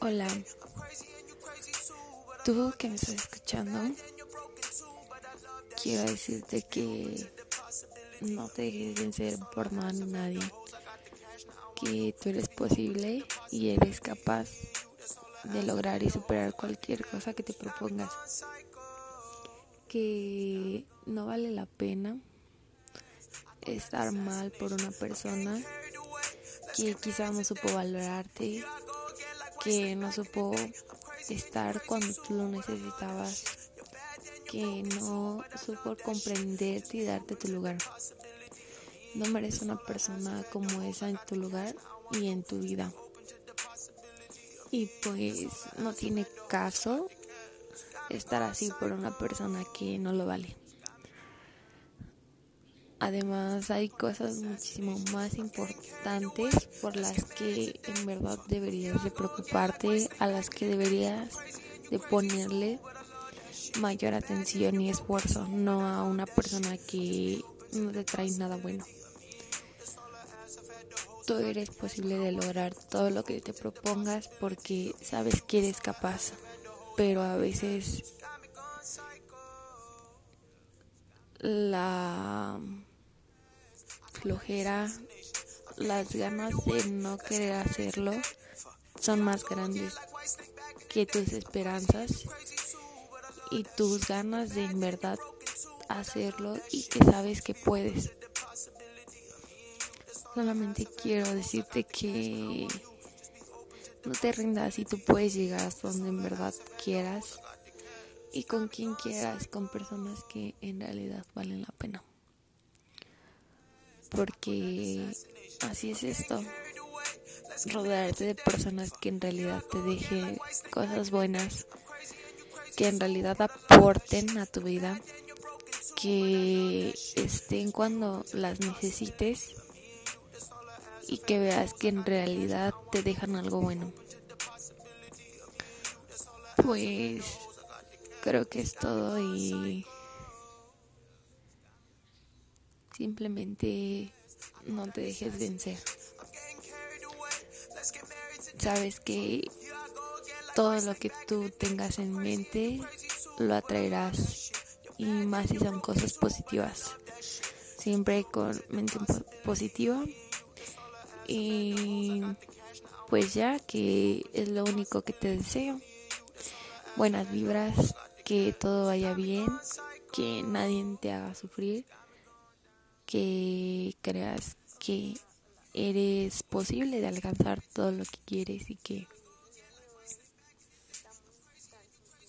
Hola, tú que me estás escuchando, quiero decirte que no te dejes vencer por nada ni nadie, que tú eres posible y eres capaz de lograr y superar cualquier cosa que te propongas, que no vale la pena estar mal por una persona que quizá no supo valorarte, que no supo estar cuando tú lo necesitabas, que no supo comprenderte y darte tu lugar. No mereces una persona como esa en tu lugar y en tu vida. Y pues no tiene caso estar así por una persona que no lo vale. Además hay cosas muchísimo más importantes por las que en verdad deberías de preocuparte, a las que deberías de ponerle mayor atención y esfuerzo, no a una persona que no te trae nada bueno. Tú eres posible de lograr todo lo que te propongas porque sabes que eres capaz, pero a veces la las ganas de no querer hacerlo son más grandes que tus esperanzas y tus ganas de en verdad hacerlo y que sabes que puedes. Solamente quiero decirte que no te rindas y tú puedes llegar hasta donde en verdad quieras y con quien quieras, con personas que en realidad valen la pena porque así es esto. Rodearte de personas que en realidad te dejen cosas buenas, que en realidad aporten a tu vida, que estén cuando las necesites y que veas que en realidad te dejan algo bueno. Pues creo que es todo y Simplemente no te dejes vencer. Sabes que todo lo que tú tengas en mente lo atraerás y más si son cosas positivas. Siempre con mente positiva y pues ya que es lo único que te deseo. Buenas vibras, que todo vaya bien, que nadie te haga sufrir que creas que eres posible de alcanzar todo lo que quieres y que